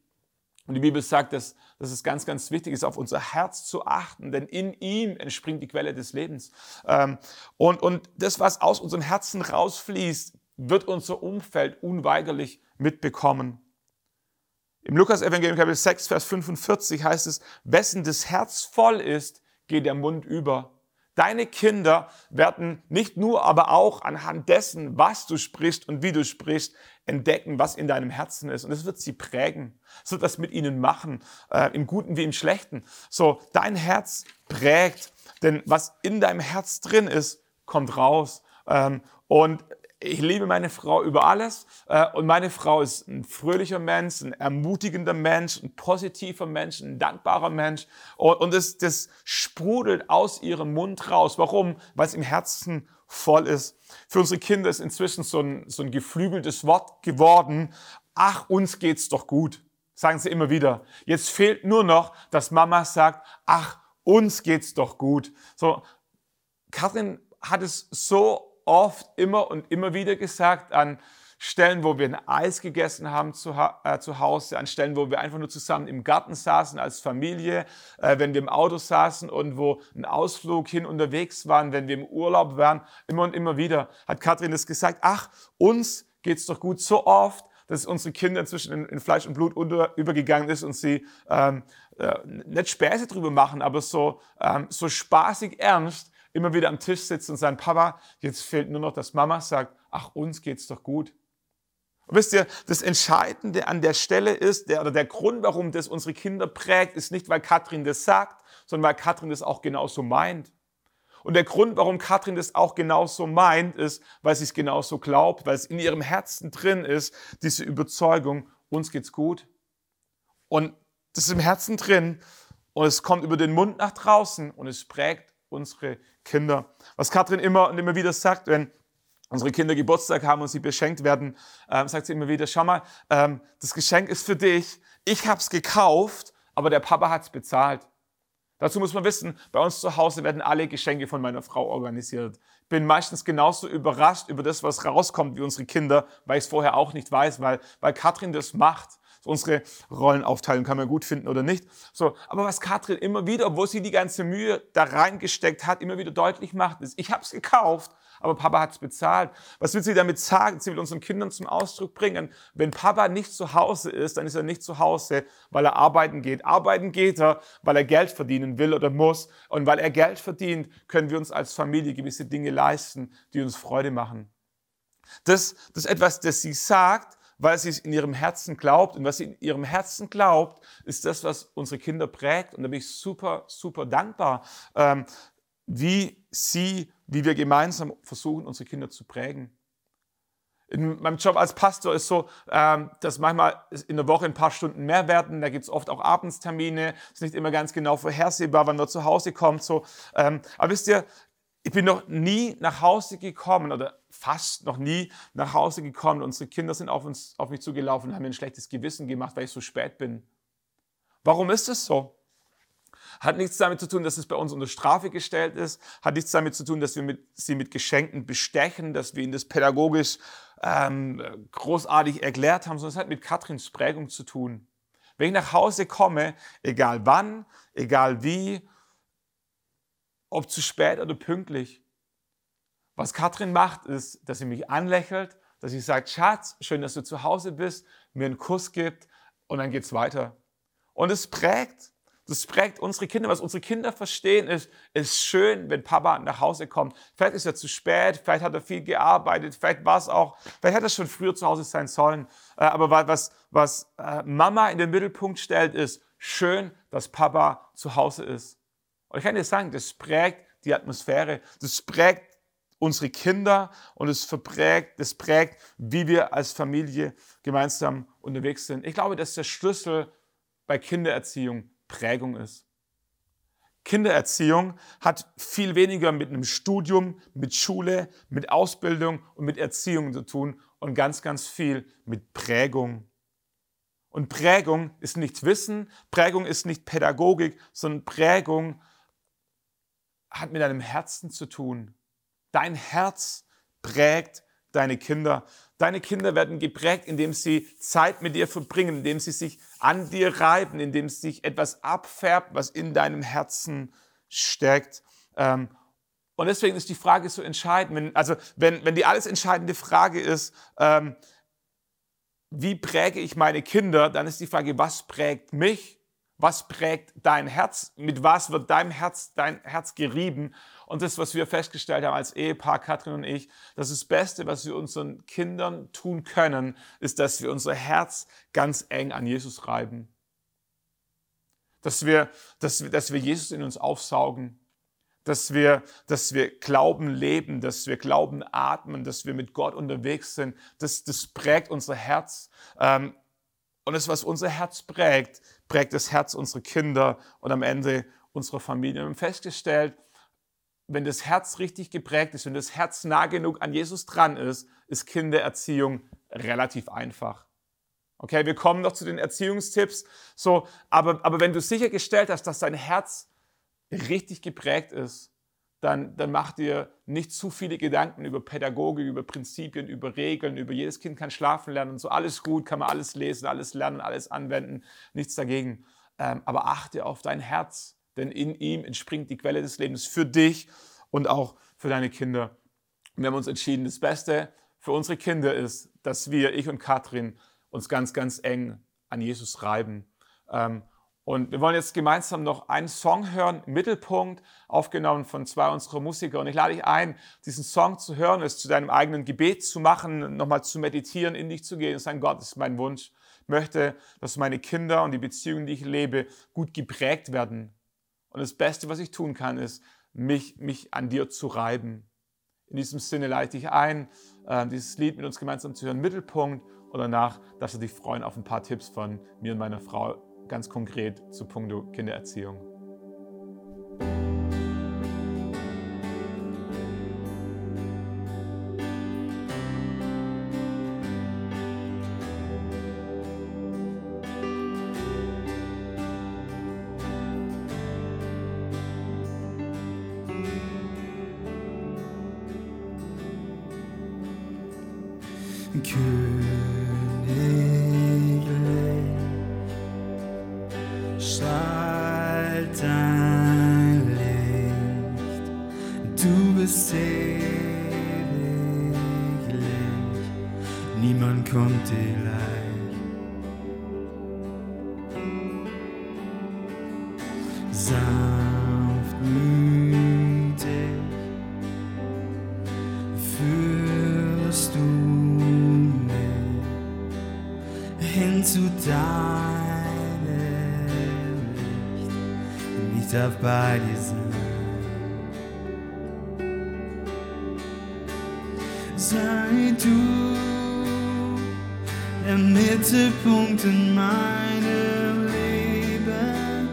Speaker 3: Und die Bibel sagt, dass, dass es ganz, ganz wichtig ist, auf unser Herz zu achten, denn in ihm entspringt die Quelle des Lebens. Ähm, und, und das, was aus unserem Herzen rausfließt, wird unser Umfeld unweigerlich mitbekommen. Im Lukas-Evangelium Kapitel 6, Vers 45 heißt es, wessen das Herz voll ist, geht der Mund über. Deine Kinder werden nicht nur, aber auch anhand dessen, was du sprichst und wie du sprichst, entdecken, was in deinem Herzen ist. Und es wird sie prägen. Es wird das mit ihnen machen, äh, im Guten wie im Schlechten. So, dein Herz prägt, denn was in deinem Herz drin ist, kommt raus. Ähm, und ich liebe meine Frau über alles äh, und meine Frau ist ein fröhlicher Mensch, ein ermutigender Mensch, ein positiver Mensch, ein dankbarer Mensch und, das, das sprudelt aus ihrem Mund raus. Warum? Weil es im Herzen voll ist. Für unsere Kinder ist inzwischen so ein, so ein geflügeltes Wort geworden. Ach, uns geht's doch gut, sagen sie immer wieder. Jetzt fehlt nur noch, dass Mama sagt, ach, uns geht's doch gut. So, Kathrin hat es so oft immer und immer wieder gesagt an Stellen, wo wir ein Eis gegessen haben zu, äh, zu Hause, an Stellen, wo wir einfach nur zusammen im Garten saßen als Familie, äh, wenn wir im Auto saßen und wo ein Ausflug hin unterwegs waren, wenn wir im Urlaub waren, immer und immer wieder hat Katrin das gesagt, ach, uns geht's doch gut so oft, dass unsere Kinder inzwischen in, in Fleisch und Blut unter, übergegangen ist und sie ähm, äh, nicht Späße drüber machen, aber so, ähm, so spaßig ernst immer wieder am Tisch sitzen und sagen, Papa, jetzt fehlt nur noch, dass Mama sagt, ach, uns geht's doch gut. Und wisst ihr, das Entscheidende an der Stelle ist, der, oder der Grund, warum das unsere Kinder prägt, ist nicht, weil Katrin das sagt, sondern weil Katrin das auch genauso meint. Und der Grund, warum Katrin das auch genauso meint, ist, weil sie es genauso glaubt, weil es in ihrem Herzen drin ist, diese Überzeugung, uns geht's gut. Und das ist im Herzen drin und es kommt über den Mund nach draußen und es prägt unsere Kinder. Was Katrin immer und immer wieder sagt, wenn unsere Kinder Geburtstag haben und sie beschenkt werden, ähm, sagt sie immer wieder, schau mal, ähm, das Geschenk ist für dich, ich habe es gekauft, aber der Papa hat es bezahlt. Dazu muss man wissen, bei uns zu Hause werden alle Geschenke von meiner Frau organisiert. Ich bin meistens genauso überrascht über das, was rauskommt, wie unsere Kinder, weil ich es vorher auch nicht weiß, weil, weil Katrin das macht. So unsere Rollenaufteilung kann man gut finden oder nicht. So, aber was Katrin immer wieder, obwohl sie die ganze Mühe da reingesteckt hat, immer wieder deutlich macht, ist, ich habe es gekauft, aber Papa hat es bezahlt. Was will sie damit sagen? Sie will unseren Kindern zum Ausdruck bringen, wenn Papa nicht zu Hause ist, dann ist er nicht zu Hause, weil er arbeiten geht. Arbeiten geht er, weil er Geld verdienen will oder muss. Und weil er Geld verdient, können wir uns als Familie gewisse Dinge leisten, die uns Freude machen. Das, das ist etwas, das sie sagt, weil sie es in ihrem Herzen glaubt. Und was sie in ihrem Herzen glaubt, ist das, was unsere Kinder prägt. Und da bin ich super, super dankbar, ähm, wie sie, wie wir gemeinsam versuchen, unsere Kinder zu prägen. In meinem Job als Pastor ist so, ähm, dass manchmal in der Woche ein paar Stunden mehr werden. Da gibt es oft auch Abendstermine. Ist nicht immer ganz genau vorhersehbar, wann man zu Hause kommt. So. Ähm, aber wisst ihr, ich bin noch nie nach Hause gekommen oder fast noch nie nach Hause gekommen. Unsere Kinder sind auf, uns, auf mich zugelaufen und haben mir ein schlechtes Gewissen gemacht, weil ich so spät bin. Warum ist es so? Hat nichts damit zu tun, dass es bei uns unter Strafe gestellt ist. Hat nichts damit zu tun, dass wir mit, sie mit Geschenken bestechen, dass wir ihnen das pädagogisch ähm, großartig erklärt haben, sondern es hat mit Katrins Prägung zu tun. Wenn ich nach Hause komme, egal wann, egal wie, ob zu spät oder pünktlich, was Katrin macht, ist, dass sie mich anlächelt, dass sie sagt, Schatz, schön, dass du zu Hause bist, mir einen Kuss gibt und dann geht's weiter. Und es prägt. Das prägt unsere Kinder. Was unsere Kinder verstehen, ist, ist schön, wenn Papa nach Hause kommt. Vielleicht ist er zu spät, vielleicht hat er viel gearbeitet, vielleicht war es auch, vielleicht hätte er schon früher zu Hause sein sollen. Äh, aber was, was äh, Mama in den Mittelpunkt stellt, ist schön, dass Papa zu Hause ist. Und ich kann dir sagen, das prägt die Atmosphäre, das prägt unsere Kinder und es verprägt, das prägt, wie wir als Familie gemeinsam unterwegs sind. Ich glaube, dass der Schlüssel bei Kindererziehung Prägung ist. Kindererziehung hat viel weniger mit einem Studium, mit Schule, mit Ausbildung und mit Erziehung zu tun und ganz, ganz viel mit Prägung. Und Prägung ist nicht Wissen, Prägung ist nicht Pädagogik, sondern Prägung hat mit deinem Herzen zu tun. Dein Herz prägt deine Kinder. Deine Kinder werden geprägt, indem sie Zeit mit dir verbringen, indem sie sich an dir reiben, indem sich etwas abfärbt, was in deinem Herzen steckt. Ähm, und deswegen ist die Frage so entscheidend. Wenn, also wenn, wenn die alles entscheidende Frage ist, ähm, wie präge ich meine Kinder, dann ist die Frage, was prägt mich? Was prägt dein Herz? Mit was wird dein Herz, dein Herz gerieben? Und das, was wir festgestellt haben als Ehepaar, Katrin und ich, das, ist das Beste, was wir unseren Kindern tun können, ist, dass wir unser Herz ganz eng an Jesus reiben. Dass wir, dass wir, dass wir Jesus in uns aufsaugen. Dass wir, dass wir Glauben leben, dass wir Glauben atmen, dass wir mit Gott unterwegs sind. Das, das prägt unser Herz. Ähm, und das, was unser Herz prägt, prägt das Herz unserer Kinder und am Ende unserer Familie. Wir haben festgestellt, wenn das Herz richtig geprägt ist, wenn das Herz nah genug an Jesus dran ist, ist Kindererziehung relativ einfach. Okay, wir kommen noch zu den Erziehungstipps. So, aber, aber wenn du sichergestellt hast, dass dein Herz richtig geprägt ist, dann, dann mach dir nicht zu viele Gedanken über Pädagogik, über Prinzipien, über Regeln, über jedes Kind kann schlafen lernen und so alles gut, kann man alles lesen, alles lernen, alles anwenden, nichts dagegen. Ähm, aber achte auf dein Herz, denn in ihm entspringt die Quelle des Lebens für dich und auch für deine Kinder. wir haben uns entschieden, das Beste für unsere Kinder ist, dass wir, ich und Katrin, uns ganz, ganz eng an Jesus reiben. Ähm, und wir wollen jetzt gemeinsam noch einen Song hören, Mittelpunkt, aufgenommen von zwei unserer Musiker. Und ich lade dich ein, diesen Song zu hören, es zu deinem eigenen Gebet zu machen, nochmal zu meditieren, in dich zu gehen und sagen, Gott, das ist mein Wunsch. Ich möchte, dass meine Kinder und die Beziehungen, die ich lebe, gut geprägt werden. Und das Beste, was ich tun kann, ist, mich, mich an dir zu reiben. In diesem Sinne leite ich ein, äh, dieses Lied mit uns gemeinsam zu hören, Mittelpunkt. Und danach darfst du dich freuen auf ein paar Tipps von mir und meiner Frau ganz konkret zu Punkto Kindererziehung.
Speaker 4: Darf Mittelpunkt in meinem Leben,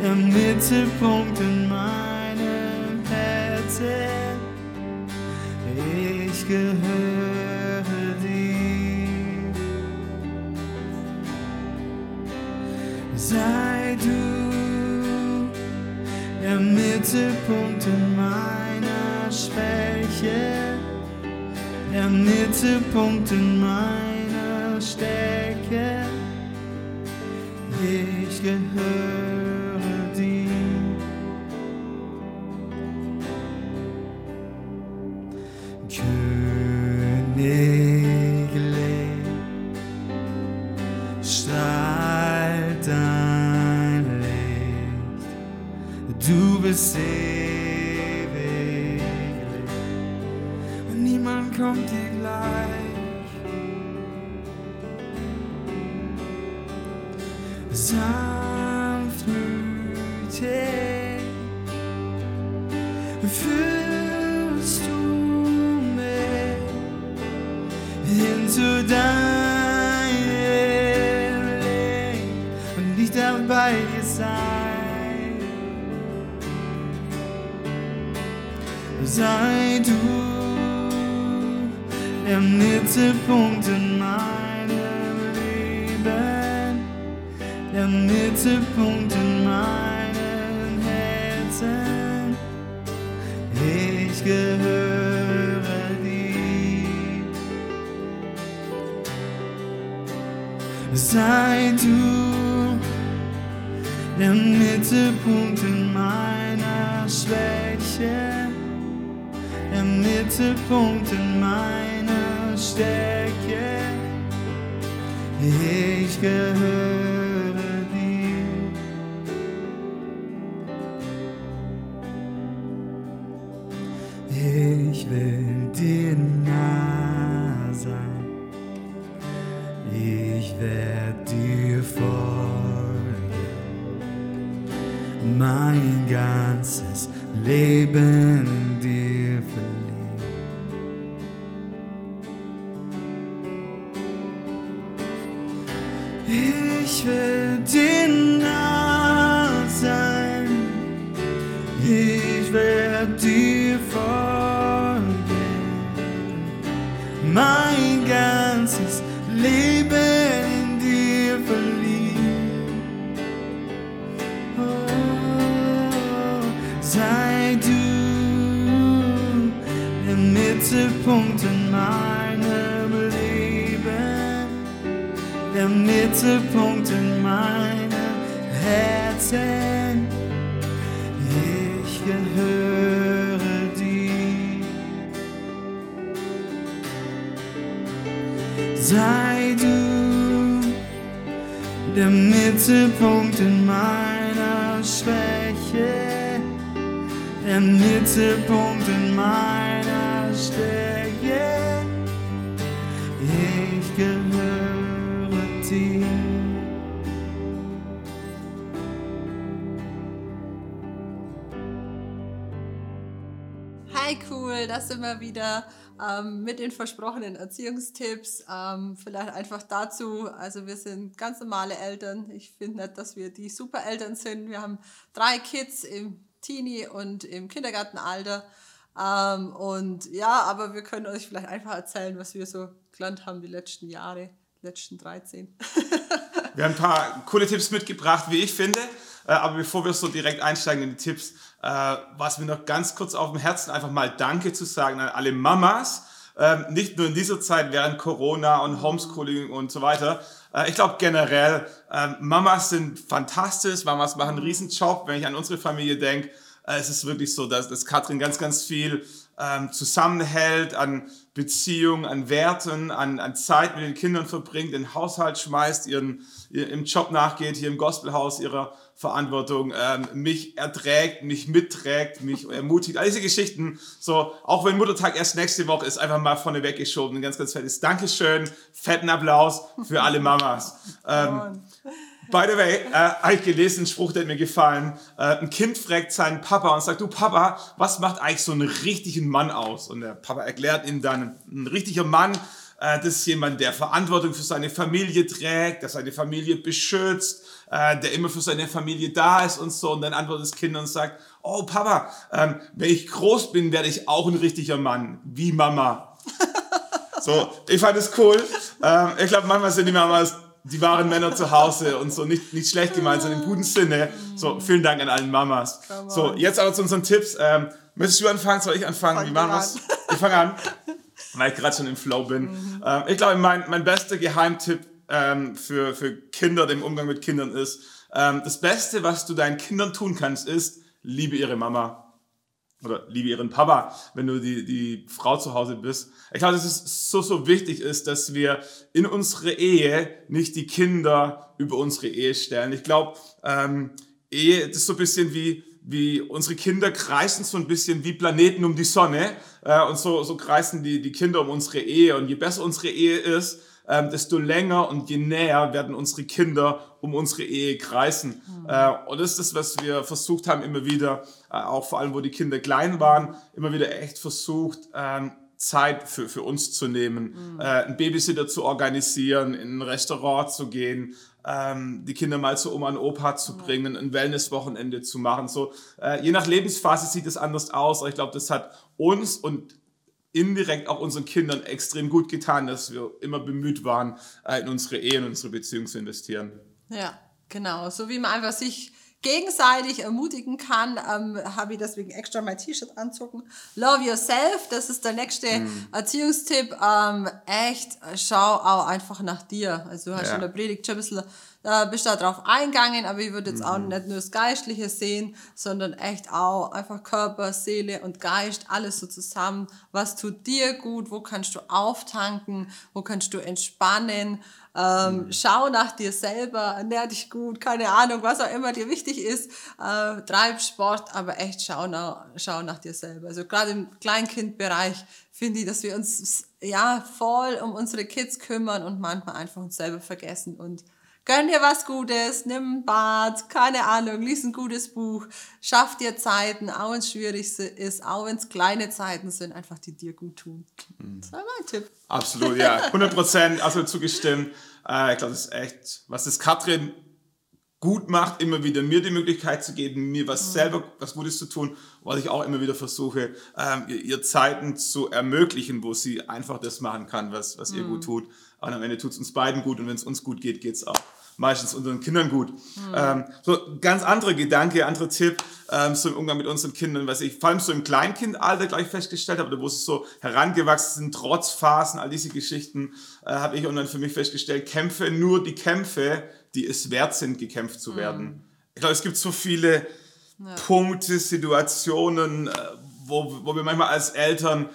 Speaker 4: der Mittelpunkt in Du bist ewig und niemand kommt dir gleich. Sanftmütig Sei du. Der Mittelpunkt werde dir folgen. Mein ganzes Leben Mittelpunkt in meinem Herzen. Ich gehöre dir. Sei du der Mittelpunkt in meiner Schwäche, der Mittelpunkt in
Speaker 2: cool, das wir wieder ähm, mit den versprochenen Erziehungstipps. Ähm, vielleicht einfach dazu, also wir sind ganz normale Eltern. Ich finde nicht, dass wir die Supereltern sind. Wir haben drei Kids im Teenie- und im Kindergartenalter. Ähm, und ja, aber wir können euch vielleicht einfach erzählen, was wir so gelernt haben die letzten Jahre, die letzten 13.
Speaker 3: Wir haben ein paar coole Tipps mitgebracht, wie ich finde. Äh, Aber bevor wir so direkt einsteigen in die Tipps, äh, war mir noch ganz kurz auf dem Herzen, einfach mal Danke zu sagen an alle Mamas. Ähm, Nicht nur in dieser Zeit während Corona und Homeschooling und so weiter. Äh, Ich glaube generell, ähm, Mamas sind fantastisch, Mamas machen einen riesen Job. Wenn ich an unsere Familie denke, äh, es ist wirklich so, dass, dass Katrin ganz, ganz viel ähm, zusammenhält an Beziehungen, an Werten, an, an Zeit mit den Kindern verbringt, den Haushalt schmeißt, ihren, ihr, im Job nachgeht, hier im Gospelhaus ihrer Verantwortung, ähm, mich erträgt, mich mitträgt, mich ermutigt, all diese Geschichten. So, auch wenn Muttertag erst nächste Woche ist, einfach mal vorne weggeschoben. Ein ganz, ganz fettes Dankeschön, fetten Applaus für alle Mamas. Ähm, By the way, äh, habe ich gelesen, einen Spruch, der hat mir gefallen. Äh, ein Kind fragt seinen Papa und sagt, du Papa, was macht eigentlich so einen richtigen Mann aus? Und der Papa erklärt ihm dann, ein richtiger Mann, das ist jemand, der Verantwortung für seine Familie trägt, der seine Familie beschützt, äh, der immer für seine Familie da ist und so. Und dann antwortet das Kind und sagt, oh Papa, ähm, wenn ich groß bin, werde ich auch ein richtiger Mann, wie Mama. So, ich fand es cool. Ähm, ich glaube, manchmal sind die Mamas die wahren Männer zu Hause und so nicht, nicht schlecht gemeint, sondern im guten Sinne. So, vielen Dank an allen Mamas. So, jetzt aber zu unseren Tipps. Ähm, möchtest du anfangen? Soll ich anfangen?
Speaker 2: Fang
Speaker 3: machen
Speaker 2: du
Speaker 3: wir's? Ich fange an, weil ich gerade schon im Flow bin. Ähm, ich glaube, mein, mein bester Geheimtipp ähm, für, für Kinder, dem Umgang mit Kindern ist, ähm, das Beste, was du deinen Kindern tun kannst, ist, liebe ihre Mama oder liebe ihren Papa, wenn du die, die Frau zu Hause bist. Ich glaube, dass es so, so wichtig ist, dass wir in unsere Ehe nicht die Kinder über unsere Ehe stellen. Ich glaube, ähm, Ehe, das ist so ein bisschen wie, wie unsere Kinder kreisen so ein bisschen wie Planeten um die Sonne äh, und so, so kreisen die, die Kinder um unsere Ehe. Und je besser unsere Ehe ist, ähm, desto länger und je näher werden unsere Kinder um unsere Ehe kreisen. Äh, und das ist das, was wir versucht haben, immer wieder, äh, auch vor allem, wo die Kinder klein waren, immer wieder echt versucht, ähm, Zeit für, für uns zu nehmen, äh, einen Babysitter zu organisieren, in ein Restaurant zu gehen, ähm, die Kinder mal zu Oma und Opa zu bringen, ein Wellnesswochenende zu machen. So, äh, je nach Lebensphase sieht es anders aus, aber ich glaube, das hat uns und indirekt auch unseren Kindern extrem gut getan, dass wir immer bemüht waren, äh, in unsere Ehe und unsere Beziehung zu investieren.
Speaker 2: Ja, genau. So wie man einfach sich gegenseitig ermutigen kann, ähm, habe ich deswegen extra mein T-Shirt anzogen. Love yourself, das ist der nächste Erziehungstipp. Ähm, echt, schau auch einfach nach dir. Also du hast
Speaker 3: Ja.
Speaker 2: in der Predigt schon ein bisschen, äh, bist da drauf eingegangen, aber ich würde jetzt auch nicht nur das Geistliche sehen, sondern echt auch einfach Körper, Seele und Geist, alles so zusammen. Was tut dir gut? Wo kannst du auftanken? Wo kannst du entspannen? Ähm, Schau nach dir selber, ernähr dich gut, keine Ahnung, was auch immer dir wichtig ist. Äh, treib Sport, aber echt schau nach, schau nach dir selber. Also gerade im Kleinkindbereich finde ich, dass wir uns ja voll um unsere Kids kümmern und manchmal einfach uns selber vergessen und Gönn dir was Gutes, nimm ein Bad, keine Ahnung, lies ein gutes Buch, schaff dir Zeiten, auch wenn es schwierig ist, auch wenn es kleine Zeiten sind, einfach die dir gut tun. Das war mein Tipp.
Speaker 3: Absolut, ja. 100 Prozent, also zugestimmt. Äh, ich glaube, das ist echt, was das Katrin gut macht, immer wieder mir die Möglichkeit zu geben, mir was selber, was Gutes zu tun, was ich auch immer wieder versuche, ähm, ihr, ihr Zeiten zu ermöglichen, wo sie einfach das machen kann, was, was ihr gut tut. Und am Ende tut es uns beiden gut und wenn es uns gut geht, geht es auch meistens unseren Kindern gut. Ähm, so ganz andere Gedanke, andere Tipp ähm, so im Umgang mit unseren Kindern, was ich vor allem so im Kleinkindalter gleich festgestellt habe, wo sie so herangewachsen sind, Trotzphasen, all diese Geschichten, äh, habe ich irgendwann für mich festgestellt, kämpfe nur die Kämpfe, die es wert sind, gekämpft zu werden. Ich glaube, es gibt so viele Punkte, Situationen, äh, wo, wo wir manchmal als Eltern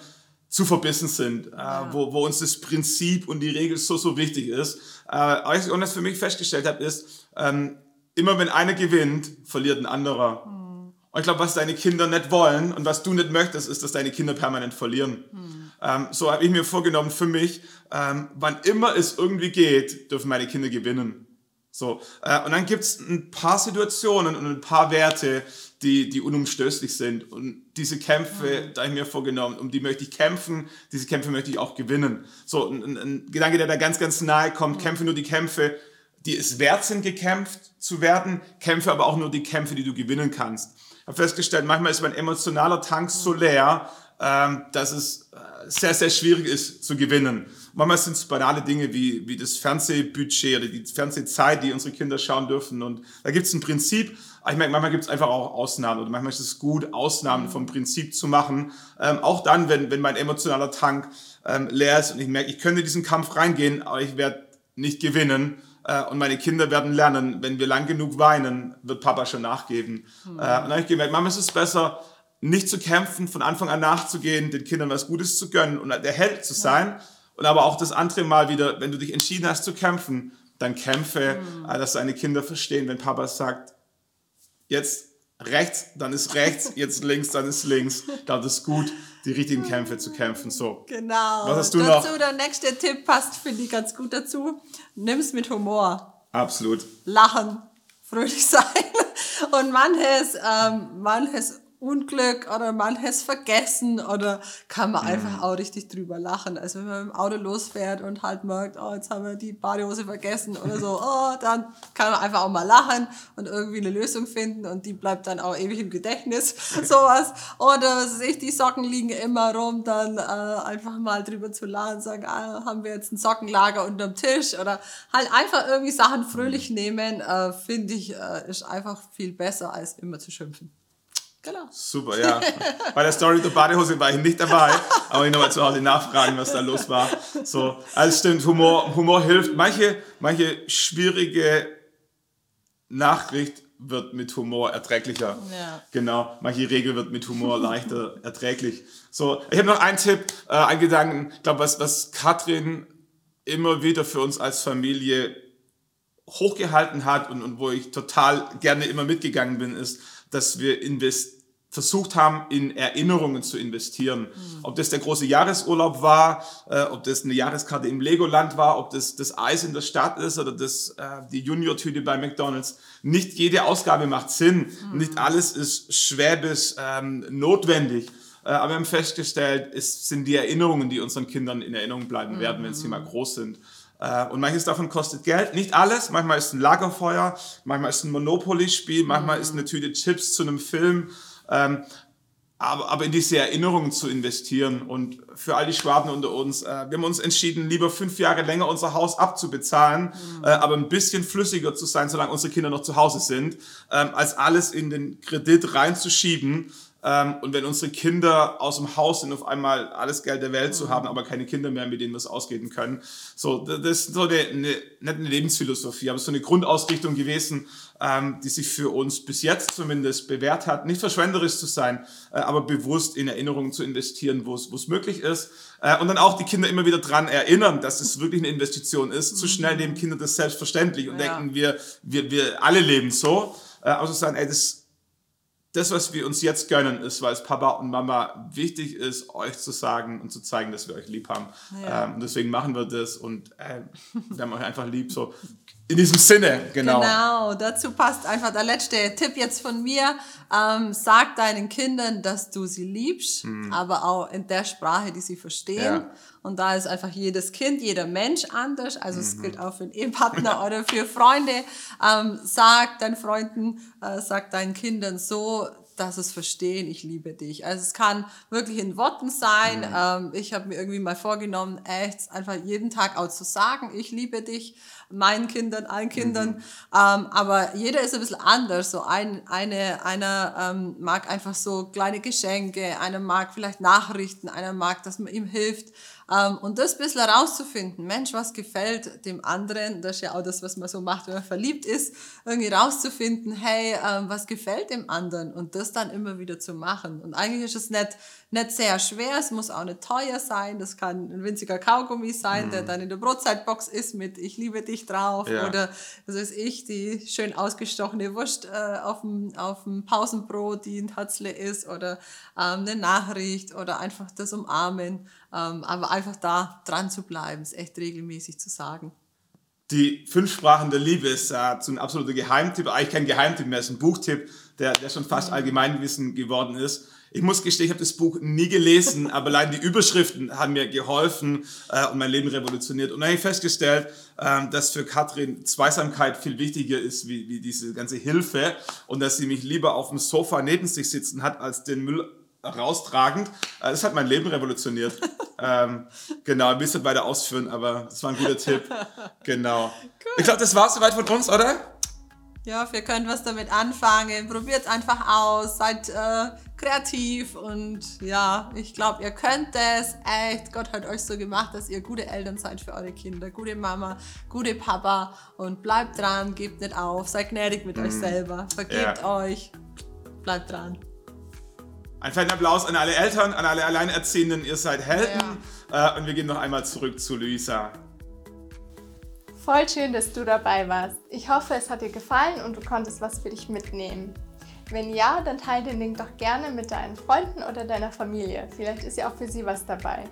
Speaker 3: zu verbissen sind, äh, wo, wo uns das Prinzip und die Regel so, so wichtig ist. Äh, was ich das für mich festgestellt habe, ist, ähm, immer wenn einer gewinnt, verliert ein anderer. Und ich glaube, was deine Kinder nicht wollen und was du nicht möchtest, ist, dass deine Kinder permanent verlieren. Ähm, so habe ich mir vorgenommen für mich, ähm, wann immer es irgendwie geht, dürfen meine Kinder gewinnen. So, äh, und dann gibt's ein paar Situationen und ein paar Werte, die, die unumstößlich sind. Und diese Kämpfe, da habe ich mir vorgenommen, um die möchte ich kämpfen, diese Kämpfe möchte ich auch gewinnen. So, ein, ein, Gedanke, der da ganz, ganz nahe kommt, kämpfe nur die Kämpfe, die es wert sind, gekämpft zu werden, kämpfe aber auch nur die Kämpfe, die du gewinnen kannst. Ich habe festgestellt, manchmal ist mein emotionaler Tank so leer, ähm, dass es äh, sehr, sehr schwierig ist zu gewinnen. Manchmal sind es banale Dinge wie, wie das Fernsehbudget oder die Fernsehzeit, die unsere Kinder schauen dürfen. Und da gibt es ein Prinzip, aber ich merke, manchmal gibt es einfach auch Ausnahmen oder manchmal ist es gut, Ausnahmen vom Prinzip zu machen. Ähm, auch dann, wenn, wenn mein emotionaler Tank ähm, leer ist und ich merke, ich könnte diesen Kampf reingehen, aber ich werde nicht gewinnen. Äh, und meine Kinder werden lernen, wenn wir lang genug weinen, wird Papa schon nachgeben. Äh, und dann habe ich gemerkt, Mama, es ist besser, nicht zu kämpfen, von Anfang an nachzugehen, den Kindern was Gutes zu gönnen und der Held zu sein. Und aber auch das andere Mal wieder, wenn du dich entschieden hast zu kämpfen, dann kämpfe, äh, dass deine Kinder verstehen, wenn Papa sagt, jetzt rechts, dann ist rechts, jetzt links, dann ist links. Ich glaube, das ist gut, die richtigen Kämpfe zu kämpfen. So.
Speaker 2: Genau.
Speaker 3: Was hast du
Speaker 2: dazu
Speaker 3: noch?
Speaker 2: der nächste Tipp passt, finde ich, ganz gut dazu. Nimm's mit Humor.
Speaker 3: Absolut.
Speaker 2: Lachen, fröhlich sein. Und manches, ähm, manches Unglück oder manches Vergessen oder kann man einfach auch richtig drüber lachen. Also wenn man im Auto losfährt und halt merkt, oh, jetzt haben wir die Badehose vergessen oder so, oh, dann kann man einfach auch mal lachen und irgendwie eine Lösung finden und die bleibt dann auch ewig im Gedächtnis, sowas. Oder was weiß ich, die Socken liegen immer rum, dann äh, einfach mal drüber zu lachen, sagen, ah, haben wir jetzt ein Sockenlager unterm Tisch oder halt einfach irgendwie Sachen fröhlich nehmen, äh, finde ich, äh, ist einfach viel besser, als immer zu schimpfen. Genau.
Speaker 3: Super, ja. Bei der Story der Badehose war ich nicht dabei, aber ich nochmal zu Hause nachfragen, was da los war. So, also stimmt, Humor, Humor hilft. Manche, manche schwierige Nachricht wird mit Humor erträglicher.
Speaker 2: Ja.
Speaker 3: Genau, manche Regel wird mit Humor leichter erträglich. So, ich habe noch einen Tipp, äh, einen Gedanken, ich glaube, was, was Katrin immer wieder für uns als Familie hochgehalten hat und, und wo ich total gerne immer mitgegangen bin, ist, dass wir invest versucht haben, in Erinnerungen zu investieren. Ob das der große Jahresurlaub war, äh, ob das eine Jahreskarte im Legoland war, ob das das Eis in der Stadt ist oder das, äh, die Junior-Tüte bei McDonald's. Nicht jede Ausgabe macht Sinn. Nicht alles ist schwäbisch ähm, notwendig. Äh, aber wir haben festgestellt, es sind die Erinnerungen, die unseren Kindern in Erinnerung bleiben werden, wenn sie mal groß sind. Äh, Und manches davon kostet Geld. Nicht alles. Manchmal ist ein Lagerfeuer, manchmal ist ein Monopoly-Spiel, manchmal ist eine Tüte Chips zu einem Film. Ähm, aber, aber in diese Erinnerungen zu investieren. Und für all die Schwaben unter uns, äh, wir haben uns entschieden, lieber fünf Jahre länger unser Haus abzubezahlen, äh, aber ein bisschen flüssiger zu sein, solange unsere Kinder noch zu Hause sind, ähm, als alles in den Kredit reinzuschieben. Ähm, und wenn unsere Kinder aus dem Haus sind, auf einmal alles Geld der Welt zu haben, aber keine Kinder mehr, mit denen wir es ausgeben können. So, das ist so eine, eine, nicht eine Lebensphilosophie, aber so eine Grundausrichtung gewesen, ähm, die sich für uns bis jetzt zumindest bewährt hat. Nicht verschwenderisch zu sein, äh, aber bewusst in Erinnerungen zu investieren, wo es wo es möglich ist. Äh, und dann auch die Kinder immer wieder dran erinnern, dass es wirklich eine Investition ist. Zu schnell nehmen Kinder das selbstverständlich und
Speaker 2: Ja.
Speaker 3: denken, wir, wir, wir alle leben so. Äh, aber zu sagen, ey, das, das, was wir uns jetzt gönnen, ist, weil es Papa und Mama wichtig ist, euch zu sagen und zu zeigen, dass wir euch lieb haben.
Speaker 2: Ja.
Speaker 3: Ähm, und deswegen machen wir das und äh, wir haben euch einfach lieb. So in diesem Sinne, genau.
Speaker 2: Genau, dazu passt einfach der letzte Tipp jetzt von mir. Ähm, sag deinen Kindern, dass du sie liebst, aber auch in der Sprache, die sie verstehen.
Speaker 3: Hm. Ja.
Speaker 2: Und da ist einfach jedes Kind, jeder Mensch anders. Also
Speaker 3: Mhm.
Speaker 2: es gilt auch für einen Ehepartner oder für Freunde. Ähm, sag deinen Freunden, äh, sag deinen Kindern so, dass es verstehen, ich liebe dich. Also es kann wirklich in Worten sein. Mhm. Ähm, ich habe mir irgendwie mal vorgenommen, echt einfach jeden Tag auch zu sagen, ich liebe dich meinen Kindern, allen Kindern. Mhm. Ähm, aber jeder ist ein bisschen anders. So ein, eine, einer ähm, mag einfach so kleine Geschenke, einer mag vielleicht Nachrichten, einer mag, dass man ihm hilft. Ähm, und das ein bisschen herauszufinden, Mensch, was gefällt dem anderen, das ist ja auch das, was man so macht, wenn man verliebt ist, irgendwie rauszufinden, hey, ähm, was gefällt dem anderen und das dann immer wieder zu machen. Und eigentlich ist es nicht, nicht sehr schwer, es muss auch nicht teuer sein, das kann ein winziger Kaugummi sein, mhm. der dann in der Brotzeitbox ist mit Ich liebe dich drauf ja. oder, das ist ich, die schön ausgestochene Wurst äh, auf, dem, auf dem Pausenbrot, die ein Tatzle ist oder ähm, eine Nachricht oder einfach das Umarmen. Ähm, aber einfach da dran zu bleiben, ist echt regelmäßig zu sagen.
Speaker 3: Die fünf Sprachen der Liebe ist äh, so ein absoluter Geheimtipp, eigentlich kein Geheimtipp mehr, es ist ein Buchtipp, der, der schon fast Allgemeinwissen geworden ist. Ich muss gestehen, ich habe das Buch nie gelesen, aber allein die Überschriften haben mir geholfen äh, und mein Leben revolutioniert. Und dann habe ich festgestellt, äh, dass für Katrin Zweisamkeit viel wichtiger ist wie, wie diese ganze Hilfe und dass sie mich lieber auf dem Sofa neben sich sitzen hat, als den Müll raustragend. Äh, das hat mein Leben revolutioniert. ähm, genau, ein bisschen weiter ausführen, aber das war ein guter Tipp. Genau. Cool. Ich glaube, das war es soweit von uns, oder?
Speaker 2: Ja, wir können was damit anfangen. Probiert einfach aus, seid äh, kreativ und ja, ich glaube, ihr könnt es. Echt, Gott hat euch so gemacht, dass ihr gute Eltern seid für eure Kinder, gute Mama, gute Papa und bleibt dran, gebt nicht auf, seid gnädig mit mm. euch selber, vergebt ja. euch, bleibt dran.
Speaker 3: Ein fetten Applaus an alle Eltern, an alle Alleinerziehenden. Ihr seid Helden. Ja. Äh, und wir gehen noch einmal zurück zu Luisa.
Speaker 1: Voll schön, dass du dabei warst. Ich hoffe, es hat dir gefallen und du konntest was für dich mitnehmen. Wenn ja, dann teile den Link doch gerne mit deinen Freunden oder deiner Familie. Vielleicht ist ja auch für sie was dabei.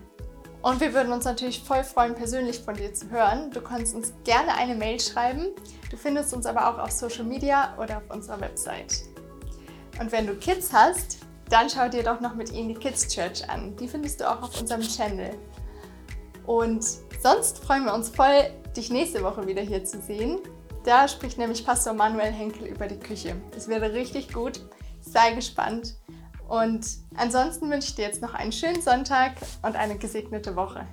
Speaker 1: Und wir würden uns natürlich voll freuen, persönlich von dir zu hören. Du kannst uns gerne eine Mail schreiben. Du findest uns aber auch auf Social Media oder auf unserer Website. Und wenn du Kids hast, dann schau dir doch noch mit ihnen die Kids Church an. Die findest du auch auf unserem Channel. Und sonst freuen wir uns voll, dich nächste Woche wieder hier zu sehen. Da spricht nämlich Pastor Manuel Henkel über die Küche. Es wäre richtig gut. Sei gespannt. Und ansonsten wünsche ich dir jetzt noch einen schönen Sonntag und eine gesegnete Woche.